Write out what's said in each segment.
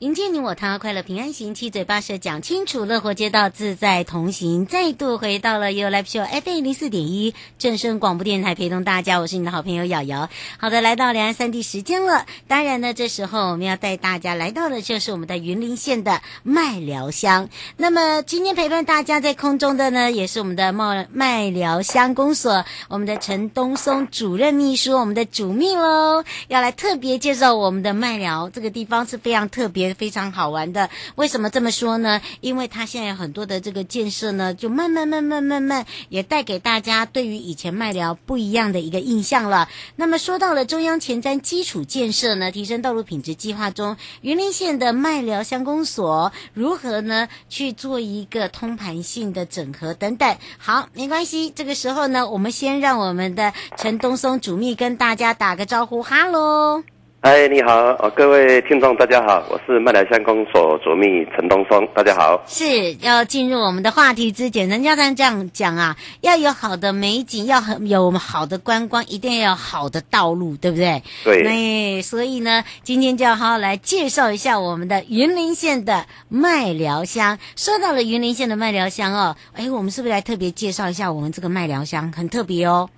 迎接你我他，快乐平安行，七嘴八舌讲清楚，乐活街道自在同行。再度回到了 You Live Show FM 零四点一正声广播电台，陪同大家，我是你的好朋友瑶瑶。好的，来到两岸三地时间了。当然呢，这时候我们要带大家来到的就是我们的云林县的麦寮乡。那么今天陪伴大家在空中的呢，也是我们的麦麦寮乡公所，我们的陈东松主任秘书，我们的主秘喽，要来特别介绍我们的麦寮这个地方是非常特别。非常好玩的，为什么这么说呢？因为它现在有很多的这个建设呢，就慢慢慢慢慢慢也带给大家对于以前麦寮不一样的一个印象了。那么说到了中央前瞻基础建设呢，提升道路品质计划中，云林县的麦寮乡公所如何呢去做一个通盘性的整合等等。好，没关系，这个时候呢，我们先让我们的陈东松主秘跟大家打个招呼，哈喽。嗨，你好，各位听众，大家好，我是麦寮乡公所主秘陈东松，大家好。是要进入我们的话题之前，人家这样讲啊，要有好的美景，要很有好的观光，一定要有好的道路，对不对？对。那所以呢，今天就要好好来介绍一下我们的云林县的麦寮乡。说到了云林县的麦寮乡哦，哎，我们是不是来特别介绍一下我们这个麦寮乡？很特别哦。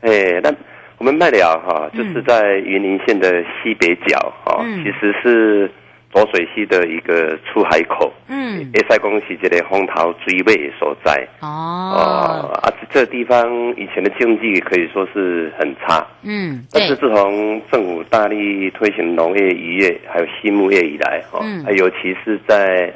哎，那。我们麦寮哈，就是在云林县的西北角啊，嗯、其实是浊水溪的一个出海口。嗯，也在恭喜这里风头水尾所在。哦，啊，这个地方以前的经济可以说是很差。嗯，但是自从政府大力推行农业、渔业还有畜牧业以来，哈，嗯，尤其是在。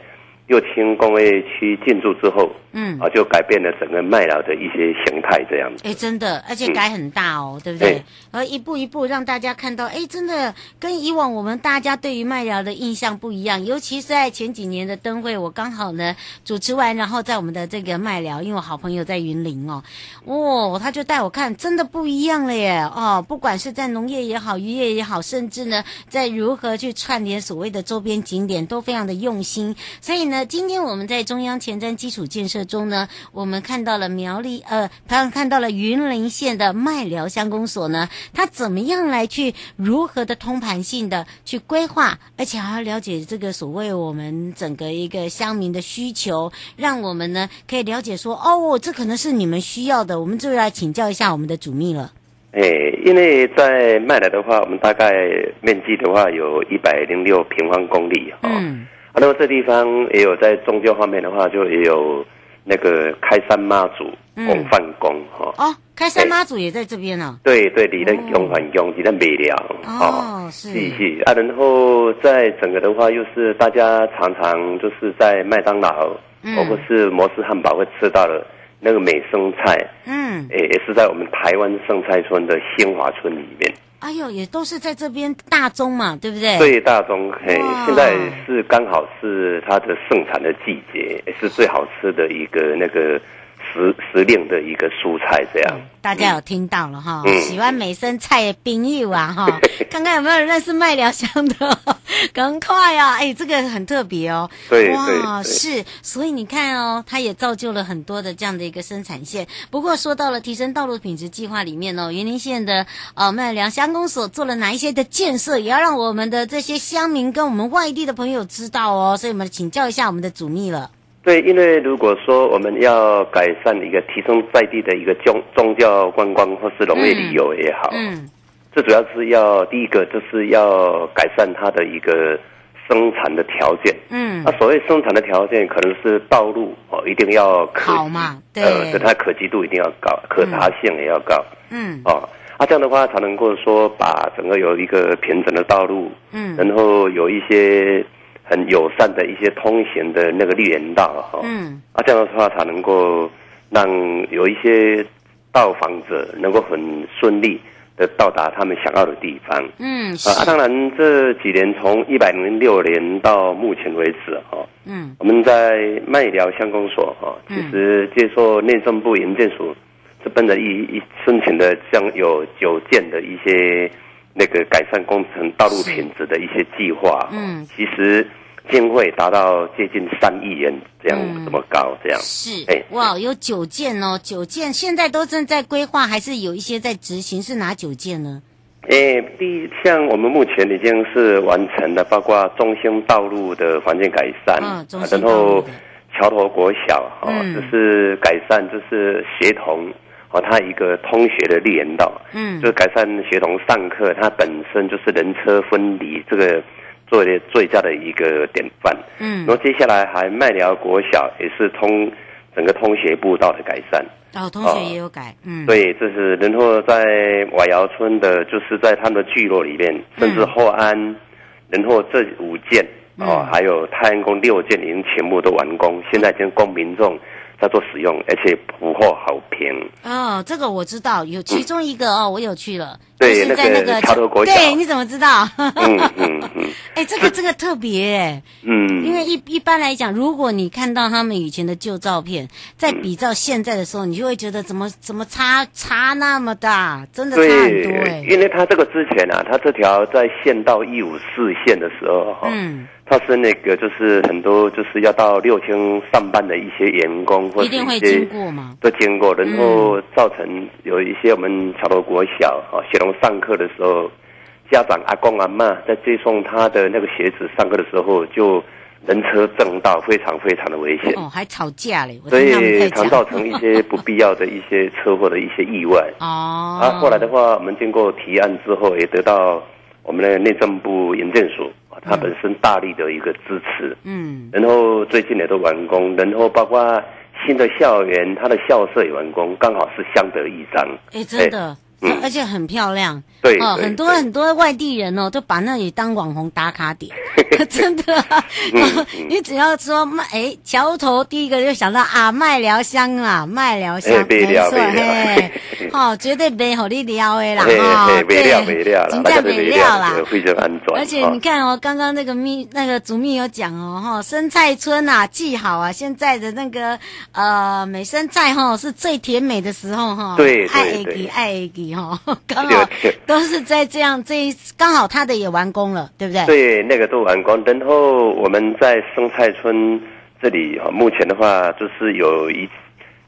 又轻工业区进驻之后，嗯，啊，就改变了整个麦寮的一些形态，这样子。哎，真的，而且改很大哦，嗯、对不对？而一步一步让大家看到，哎，真的跟以往我们大家对于麦寮的印象不一样。尤其是在前几年的灯会，我刚好呢主持完，然后在我们的这个麦寮，因为我好朋友在云林哦，哦，他就带我看，真的不一样了耶！哦，不管是在农业也好，渔业也好，甚至呢在如何去串联所谓的周边景点，都非常的用心。所以呢。今天我们在中央前瞻基础建设中呢，我们看到了苗栗呃，看看到了云林县的麦寮乡公所呢，它怎么样来去如何的通盘性的去规划，而且还要了解这个所谓我们整个一个乡民的需求，让我们呢可以了解说，哦，这可能是你们需要的，我们就来请教一下我们的主秘了。哎，因为在麦寮的话，我们大概面积的话有一百零六平方公里哈。哦嗯啊，那么这地方也有在宗教方面的话，就也有那个开山妈祖公饭宫哈。哦，开山妈祖也在这边呢。对对，离那公饭宫离那美寮。哦，是是是啊，然后在整个的话，又是大家常常就是在麦当劳，或者是摩斯汉堡会吃到的那个美生菜。嗯，也也是在我们台湾生菜村的新华村里面。哎呦，也都是在这边大中嘛，对不对？对，大中嘿，现在是刚好是它的盛产的季节，也是最好吃的一个那个。时时令的一个蔬菜，这样、嗯、大家有听到了哈？嗯、喜欢美生菜的朋友啊 哈，看看有没有人认识麦寮乡的，赶快啊！哎，这个很特别哦。对，哇，是，所以你看哦，它也造就了很多的这样的一个生产线。不过说到了提升道路品质计划里面哦，云林县的呃麦寮乡公所做了哪一些的建设，也要让我们的这些乡民跟我们外地的朋友知道哦。所以我们请教一下我们的主秘了。对，因为如果说我们要改善一个提升在地的一个宗宗教观光或是农业旅游也好，嗯，这主要是要第一个就是要改善它的一个生产的条件，嗯，那所谓生产的条件可能是道路哦，一定要可好嘛，对，呃，它可及度一定要高，可查性也要高，嗯，哦，啊，这样的话才能够说把整个有一个平整的道路，嗯，然后有一些。很友善的一些通行的那个绿园道哈，嗯，啊，这样的话才能够让有一些到访者能够很顺利的到达他们想要的地方。嗯，啊，当然这几年从一百零六年到目前为止，哈，嗯，我们在麦寮乡公所，哈，其实接受内政部营建署这边的一一申请的，将有九件的一些那个改善工程道路品质的一些计划。嗯，其实。经费达到接近三亿元，这样、嗯、这么高，这样是哎，哇，有九件哦，九件现在都正在规划，还是有一些在执行？是哪九件呢？哎，第一，像我们目前已经是完成了，包括中兴道路的环境改善，哦、然后桥头国小啊，就、嗯、是改善，就是协同哦，它一个通学的连道，嗯，就是改善学童上课，它本身就是人车分离这个。做的最佳的一个典范，嗯，然后接下来还麦寮国小也是通整个通学步道的改善，哦，同学也有改，哦、嗯，对，这是然后在瓦窑村的，就是在他们的聚落里面，甚至后安，嗯、然后这五件，哦，嗯、还有太阳宫六件已经全部都完工，现在已经供民众。要做使用，而且普货好评。哦，这个我知道，有其中一个、哦，我有去了。对，在那个桥头国小。对，你怎么知道？嗯嗯嗯。哎、这个这个特别哎。嗯。因为一一般来讲，如果你看到他们以前的旧照片，在比照现在的时候，你就会觉得怎么怎么差差那么大，真的差很多哎。因为他这个之前啊，他这条在县道一五四线的时候哈。嗯。他是那个，就是很多就是要到六千上班的一些员工，或者一些都经过，然后造成有一些我们桥头国小啊，学童上课的时候，家长阿公阿妈在接送他的那个鞋子上课的时候，就人车正道，非常非常的危险哦，还吵架嘞，所以常造成一些不必要的一些车祸的一些意外 哦。啊，后来的话，我们经过提案之后，也得到我们的内政部营建署。他本身大力的一个支持，嗯，然后最近也都完工，然后包括新的校园，它的校舍也完工，刚好是相得益彰。哎，真的。而且很漂亮，对哦，很多很多外地人哦，都把那里当网红打卡点，真的。你只要说麦哎桥头，第一个就想到啊麦寮乡啊麦寮乡，没错嘿，哦绝对没好你撩的啦哈，没料没料了，真的没料啦，非常安全。而且你看哦，刚刚那个蜜那个主蜜有讲哦哈，生菜村啊记好啊，现在的那个呃美生菜哈是最甜美的时候哈，对爱给爱给。哈，刚好都是在这样，这一刚好他的也完工了，对不对？对，那个都完工。然后我们在生态村这里哈，目前的话就是有一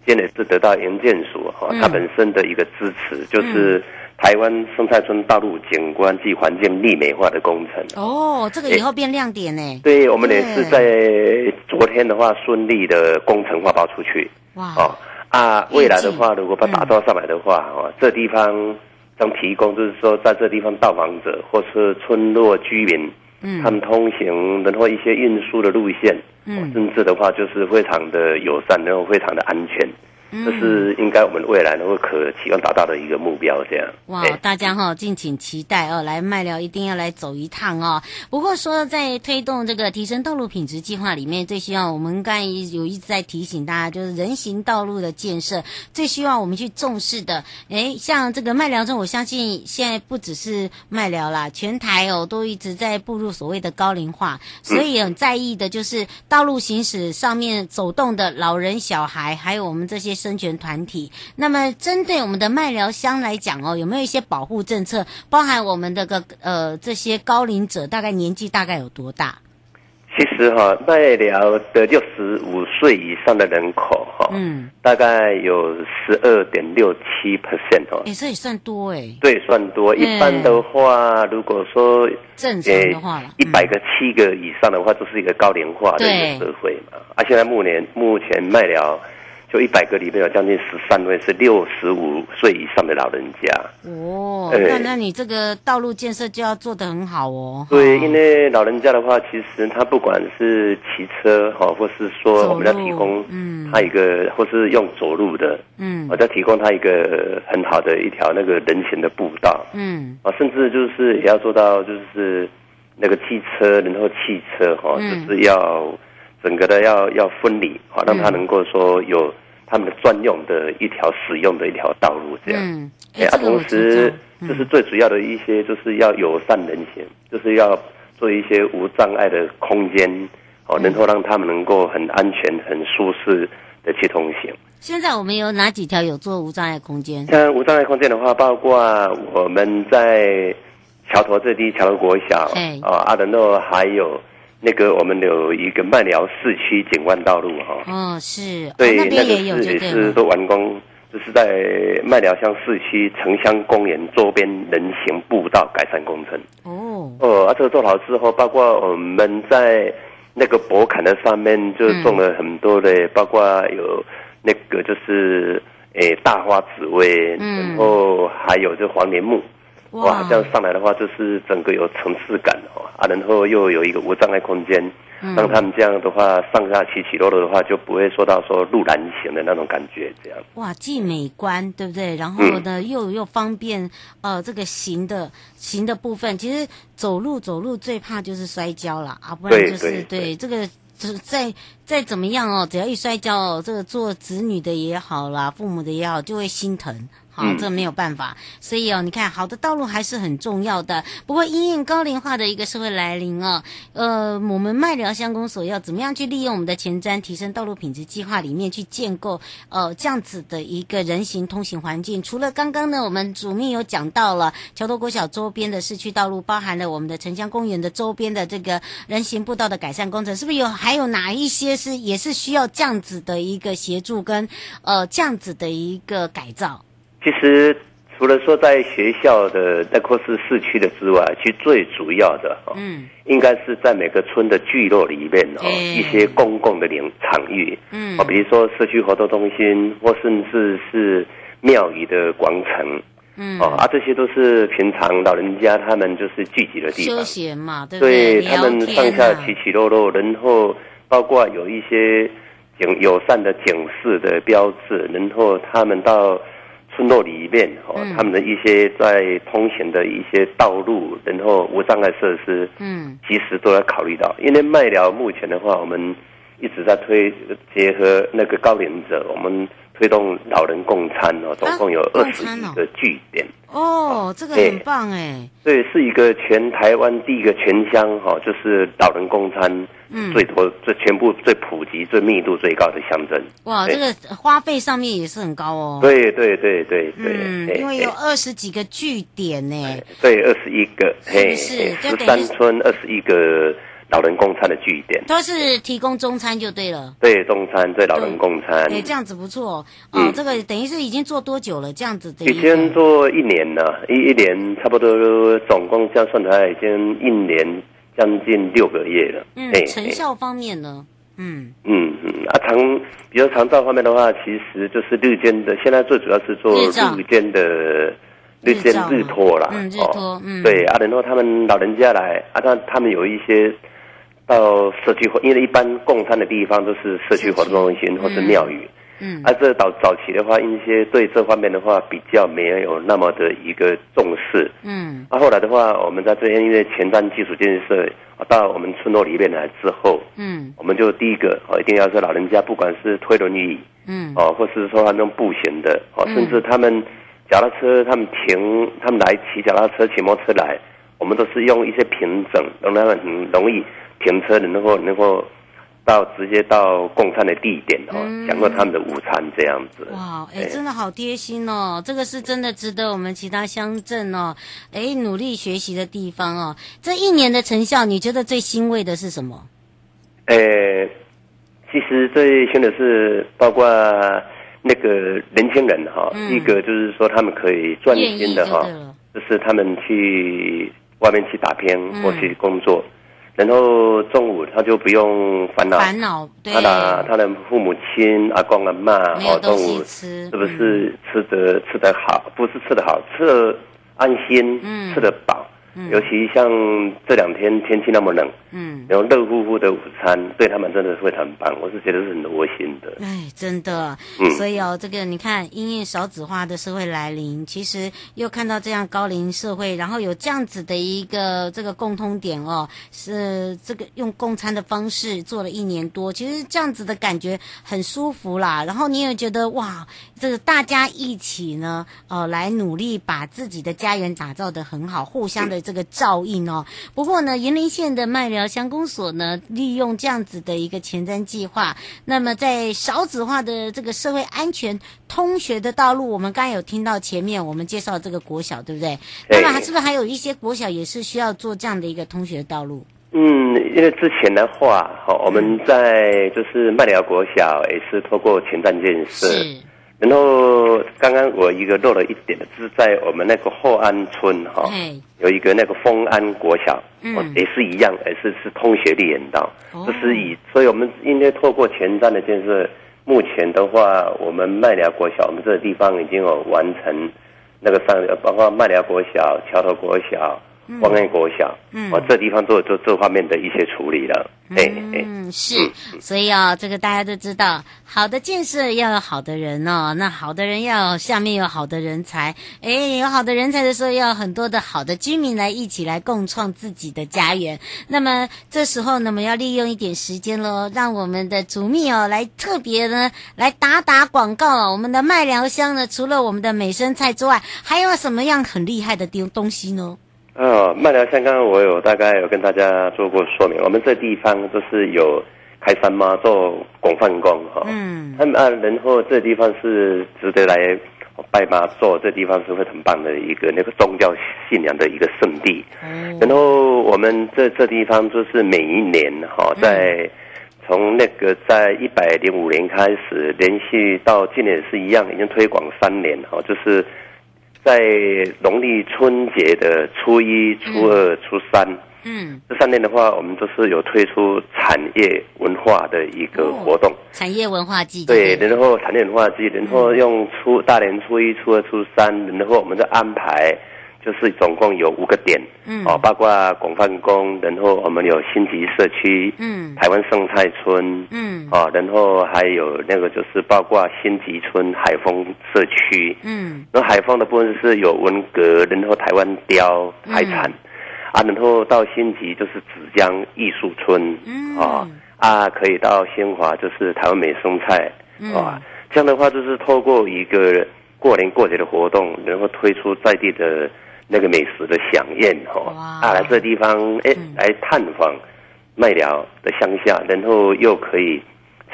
件也是得到营建署哈，它本身的一个支持，嗯、就是台湾生态村道路景观及环境丽美化的工程。哦，这个以后变亮点呢？对，我们也是在昨天的话顺利的工程发包出去。哇！哦啊，未来的话，如果把它打造上来的话，哦、嗯，这地方将提供，就是说，在这地方到访者或是村落居民，嗯，他们通行，然后一些运输的路线，嗯，甚至的话，就是非常的友善，然后非常的安全。这是应该我们未来能够可期望达到的一个目标，这样。哇，大家哈、哦、敬请期待哦，来麦寮一定要来走一趟哦。不过说在推动这个提升道路品质计划里面，最希望我们刚才有一直在提醒大家，就是人行道路的建设，最希望我们去重视的。诶，像这个麦寮中，我相信现在不只是麦寮啦，全台哦都一直在步入所谓的高龄化，所以很在意的就是道路行驶上面走动的老人、小孩，还有我们这些。生权团体，那么针对我们的麦疗乡来讲哦，有没有一些保护政策？包含我们的个呃这些高龄者，大概年纪大概有多大？其实哈，麦疗的六十五岁以上的人口哈，嗯，大概有十二点六七 percent 哦，也是也算多哎，对，算多。一般的话，如果说正常的话，一百个七个以上的话，就是一个高龄化的一个社会嘛。啊，现在目前目前麦寮。就一百个里面有将近十三位是六十五岁以上的老人家哦，那、欸、那你这个道路建设就要做得很好哦。对，因为老人家的话，其实他不管是骑车哈，或是说我们要提供嗯他一个，嗯、或是用走路的嗯，我要提供他一个很好的一条那个人行的步道嗯啊，甚至就是也要做到就是那个汽车然后汽车哈，就是要。整个的要要分离，好让他能够说有他们的专用的一条使用的一条道路这样。嗯，哎，啊，同时就是最主要的一些就是要友善人行，就是要做一些无障碍的空间，哦，能够让他们能够很安全、很舒适的去通行。现在我们有哪几条有做无障碍空间？像无障碍空间的话，包括我们在桥头这地桥头国小，哎，啊，阿德诺还有那个我们有一个麦寮市区景观道路，哈，哦，是，对，那边也有，也是都完工，就是在麦寮乡市区城乡公园周边人行步道改善工程。哦，哦，啊，这个做好之后，包括我们在那个博坎的上面就种了很多的，嗯、包括有。那个就是诶，大花紫薇，嗯、然后还有这黄连木，哇，哇，这样上来的话，就是整个有层次感哦，啊，然后又有一个无障碍空间，嗯、让他们这样的话上下起起落落的话，就不会说到说路难行的那种感觉，这样。哇，既美观，对不对？然后呢，嗯、又又方便，呃，这个行的行的部分，其实走路走路最怕就是摔跤了啊，不然就是对，这个。就是再再怎么样哦，只要一摔跤哦，这个做子女的也好啦，父母的也好，就会心疼。好，这没有办法，所以哦，你看，好的道路还是很重要的。不过，因应高龄化的一个社会来临哦，呃，我们麦寮乡公所要怎么样去利用我们的前瞻提升道路品质计划里面去建构呃这样子的一个人行通行环境？除了刚刚呢，我们主秘有讲到了桥头国小周边的市区道路，包含了我们的城乡公园的周边的这个人行步道的改善工程，是不是有还有哪一些是也是需要这样子的一个协助跟呃这样子的一个改造？其实除了说在学校的那或是市区的之外，其实最主要的哦，嗯，应该是在每个村的聚落里面哦，一些公共的领场域，嗯，哦，比如说社区活动中心，或甚至是庙宇的广场，嗯，哦，啊，这些都是平常老人家他们就是聚集的地方，休闲嘛，对不对？对，他们上下起起落落，然后包括有一些警友善的警示的标志，然后他们到。村落里面哦，嗯、他们的一些在通行的一些道路，然后无障碍设施，嗯，其实都要考虑到。因为麦寮目前的话，我们一直在推结合那个高龄者，我们推动老人共餐哦，总共有二十一个据点。哦，这个很棒哎。对，是一个全台湾第一个全乡哈，就是老人共餐。嗯，最多、最全部、最普及、最密度最高的乡镇。哇，这个花费上面也是很高哦。对对对对对。嗯，因为有二十几个据点呢。对，二十一个，是是？十三村二十一个老人共餐的据点。都是提供中餐就对了。对，中餐对老人共餐。对，这样子不错哦。嗯，这个等于是已经做多久了？这样子的。已经做一年了，一一年差不多，总共这样算来已经一年。将近六个月了。嗯，成效方面呢？嗯嗯嗯啊，长比较长照方面的话，其实就是日间的，现在最主要是做日间的日间日托啦。嗯，日托。嗯，对啊，然后他们老人家来啊，他他们有一些到社区活，因为一般共餐的地方都是社区活动中心或是庙宇。嗯，而、啊、这早早期的话，一些对这方面的话比较没有那么的一个重视。嗯，啊，后来的话，我们在这边因为前瞻基础建设到我们村落里面来之后，嗯，我们就第一个哦，一定要是老人家，不管是推轮椅，嗯，哦，或是说他们步行的，哦，甚至他们脚踏车，他们停，他们来骑脚踏车、骑摩托车来，我们都是用一些平整，让他们很容易停车的，能够能够。到直接到共餐的地点哦，享受他们的午餐这样子。哇，哎，真的好贴心哦！这个是真的值得我们其他乡镇哦，哎，努力学习的地方哦。这一年的成效，你觉得最欣慰的是什么？呃，其实最欣慰的是包括那个年轻人哈，嗯、一个就是说他们可以专心的哈，就，就是他们去外面去打拼或去工作。嗯然后中午他就不用烦恼，烦恼，对，他的他的父母亲阿公阿妈，哦，中午是不是吃得吃得好？不是吃得好，吃得安心，嗯，吃得饱。嗯，尤其像这两天天气那么冷，嗯，然后热乎乎的午餐，对他们真的是非常棒。我是觉得是很窝心的。哎，真的，嗯，所以哦，这个你看，因应少子化的社会来临，其实又看到这样高龄社会，然后有这样子的一个这个共通点哦，是这个用共餐的方式做了一年多，其实这样子的感觉很舒服啦。然后你也觉得哇，这个大家一起呢，呃，来努力把自己的家园打造的很好，互相的。这个照应哦，不过呢，云林县的麦寮乡公所呢，利用这样子的一个前瞻计划，那么在少子化的这个社会安全通学的道路，我们刚才有听到前面我们介绍这个国小，对不对？那么还是不是还有一些国小也是需要做这样的一个通学道路？嗯，因为之前的话，好，我们在就是麦寮国小也是透过前瞻建设。然后刚刚我一个漏了一点的，就是在我们那个后安村哈、哦，有一个那个丰安国小，嗯，也是一样，也是是通学绿园道，这、哦、是以，所以我们应该透过前瞻的建设，目前的话，我们麦寮国小，我们这个地方已经有完成那个上，包括麦寮国小、桥头国小。光安国小，嗯，我这地方做做这方面的一些处理了，嗯，嗯，是，所以啊，这个大家都知道，好的建设要有好的人哦，那好的人要下面有好的人才，哎，有好的人才的时候，要很多的好的居民来一起来共创自己的家园。那么这时候呢，我们要利用一点时间喽，让我们的主蜜哦来特别呢来打打广告啊。我们的麦寮乡呢，除了我们的美生菜之外，还有什么样很厉害的东东西呢？哦，麦寮乡刚刚我有大概有跟大家做过说明，我们这地方就是有开山妈做广泛工哈，嗯，他们啊，然后这地方是值得来拜妈做，这地方是会很棒的一个那个宗教信仰的一个圣地，嗯，然后我们这这地方就是每一年哈，在从那个在一百零五年开始，连续到今年是一样，已经推广三年哈，就是。在农历春节的初一、初二、初三，嗯，这三天的话，我们都是有推出产业文化的一个活动。哦、产业文化季对，然后产业文化季，然后用初大年初一、初二、初三，然后我们再安排。就是总共有五个点，嗯，哦，包括广泛宫，然后我们有新集社区，嗯，台湾生态村，嗯，哦，然后还有那个就是包括新集村海丰社区，嗯，然后海丰的部分是有文革，然后台湾雕海产，嗯，啊，然后到新集就是纸浆艺术村，嗯，哦，啊，可以到新华就是台湾美生菜，嗯，啊，这样的话就是透过一个过年过节的活动，然后推出在地的。那个美食的饗宴哈，啊，来这地方哎，来探访麦寮的乡下，然后又可以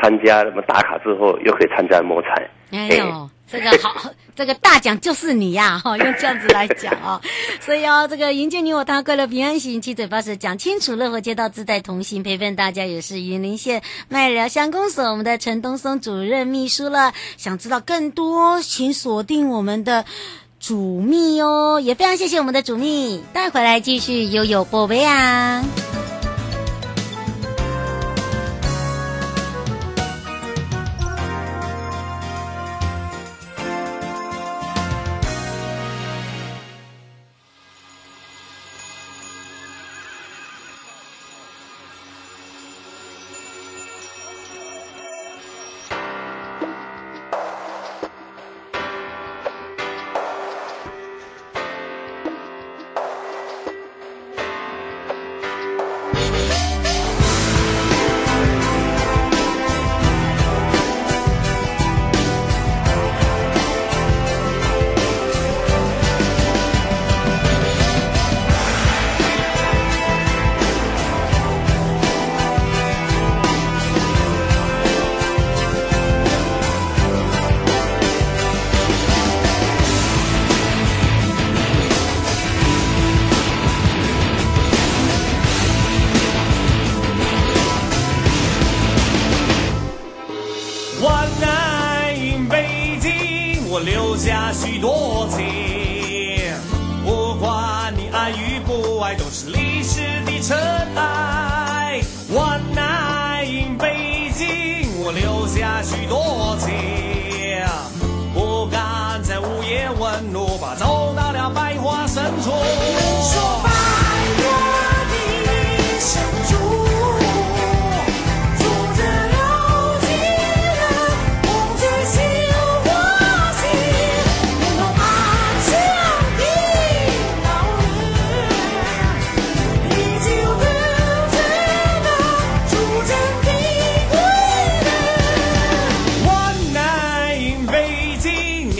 参加什么打卡之后，又可以参加摸彩。哎呦，这个好，这个大奖就是你呀！哈，用这样子来讲啊，所以哦，这个迎接你我他，快乐平安行，七嘴八舌讲清楚，乐活街道自在同行，陪伴大家也是云林县麦寮乡公所我们的陈东松主任秘书了。想知道更多，请锁定我们的。主秘哦，也非常谢谢我们的主秘，带回来继续悠悠宝贝啊。留下许多情。不管你爱与不爱，都是历史的尘埃。万难饮北京，我留下许多情。不敢在午夜问路，怕走到了百花深处。说吧。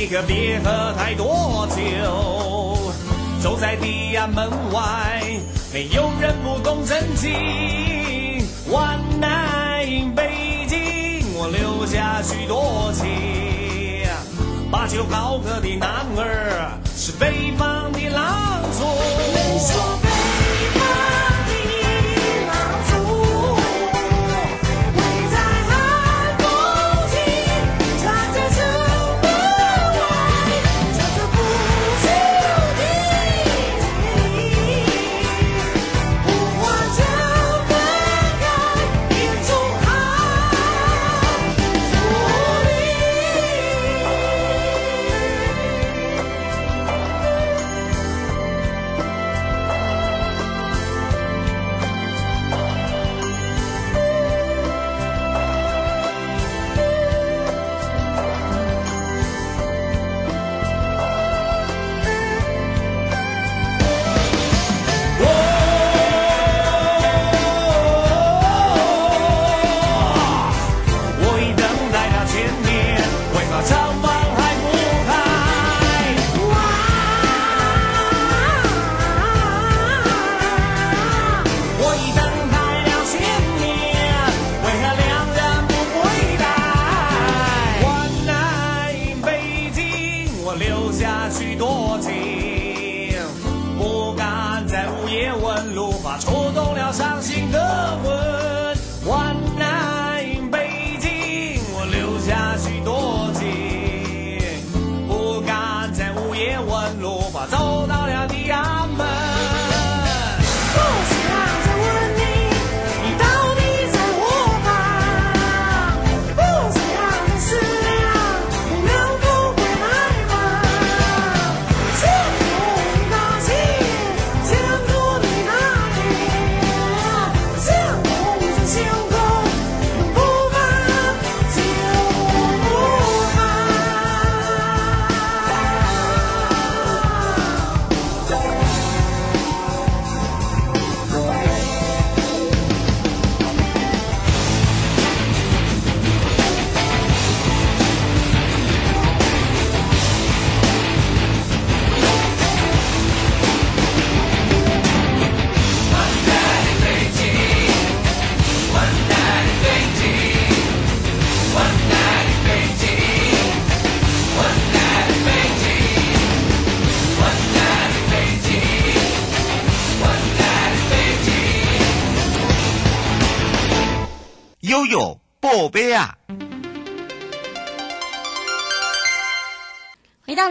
你可别喝太多酒。走在地安门外，没有人不懂真情。One night in 北京，我留下许多情。把酒高歌的男儿，是北方的狼族。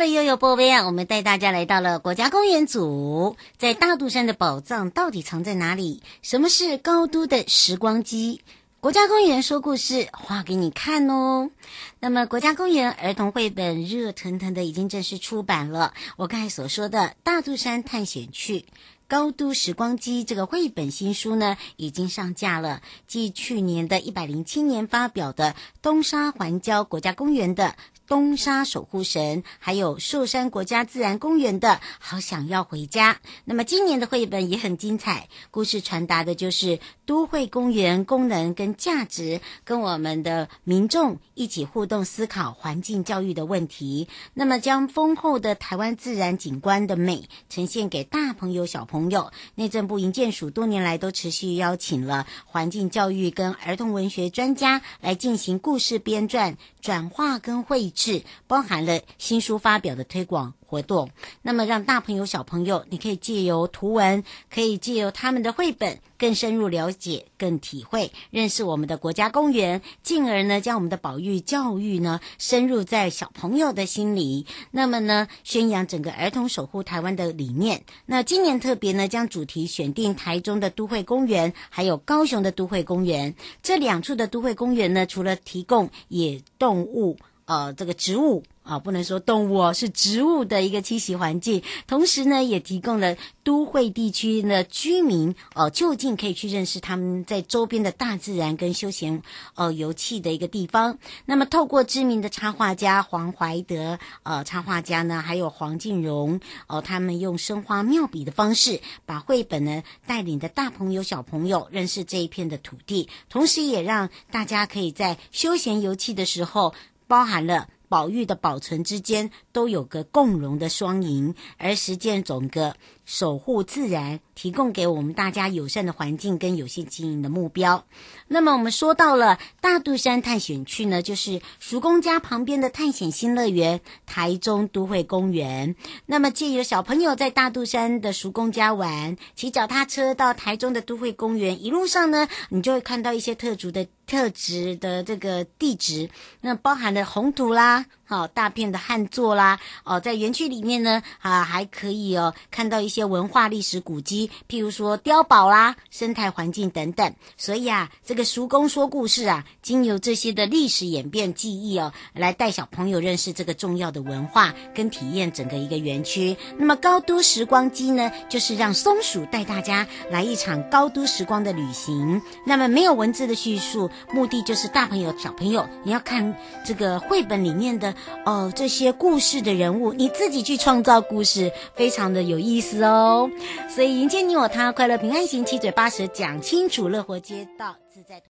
了悠悠宝贝啊，我们带大家来到了国家公园组，在大肚山的宝藏到底藏在哪里？什么是高都的时光机？国家公园说故事，画给你看哦。那么，国家公园儿童绘本热腾腾的已经正式出版了。我刚才所说的《大肚山探险趣》。高都时光机这个绘本新书呢，已经上架了。继去年的一百零七年发表的东沙环礁国家公园的。东沙守护神，还有寿山国家自然公园的好想要回家。那么今年的绘本也很精彩，故事传达的就是都会公园功能跟价值，跟我们的民众一起互动思考环境教育的问题。那么将丰厚的台湾自然景观的美呈现给大朋友小朋友。内政部营建署多年来都持续邀请了环境教育跟儿童文学专家来进行故事编撰、转化跟绘制。是包含了新书发表的推广活动，那么让大朋友小朋友，你可以借由图文，可以借由他们的绘本，更深入了解、更体会、认识我们的国家公园，进而呢将我们的保育教育呢深入在小朋友的心里，那么呢宣扬整个儿童守护台湾的理念。那今年特别呢将主题选定台中的都会公园，还有高雄的都会公园，这两处的都会公园呢，除了提供野动物。呃，这个植物啊，不能说动物哦，是植物的一个栖息环境。同时呢，也提供了都会地区的居民哦，就近可以去认识他们在周边的大自然跟休闲呃游憩的一个地方。那么，透过知名的插画家黄怀德呃插画家呢，还有黄静荣哦，他们用生花妙笔的方式，把绘本呢带领的大朋友小朋友认识这一片的土地，同时也让大家可以在休闲游憩的时候。包含了宝玉的保存之间都有个共荣的双赢，而实践总个守护自然，提供给我们大家友善的环境跟有限经营的目标。那么我们说到了大肚山探险区呢，就是叔公家旁边的探险新乐园——台中都会公园。那么借由小朋友在大肚山的叔公家玩，骑脚踏车到台中的都会公园，一路上呢，你就会看到一些特殊的。特质的这个地址，那包含了红土啦，好、哦、大片的旱作啦，哦，在园区里面呢，啊还可以哦看到一些文化历史古迹，譬如说碉堡啦、生态环境等等。所以啊，这个叔公说故事啊，经由这些的历史演变记忆哦，来带小朋友认识这个重要的文化，跟体验整个一个园区。那么高都时光机呢，就是让松鼠带大家来一场高都时光的旅行。那么没有文字的叙述。目的就是大朋友、小朋友，你要看这个绘本里面的哦，这些故事的人物，你自己去创造故事，非常的有意思哦。哦所以迎接你我他，快乐平安行，七嘴八舌讲清楚，乐活街道自在。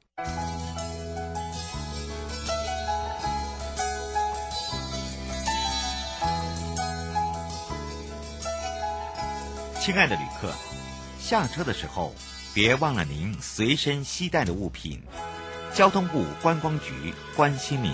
亲爱的旅客，下车的时候别忘了您随身携带的物品。交通部观光局关心您。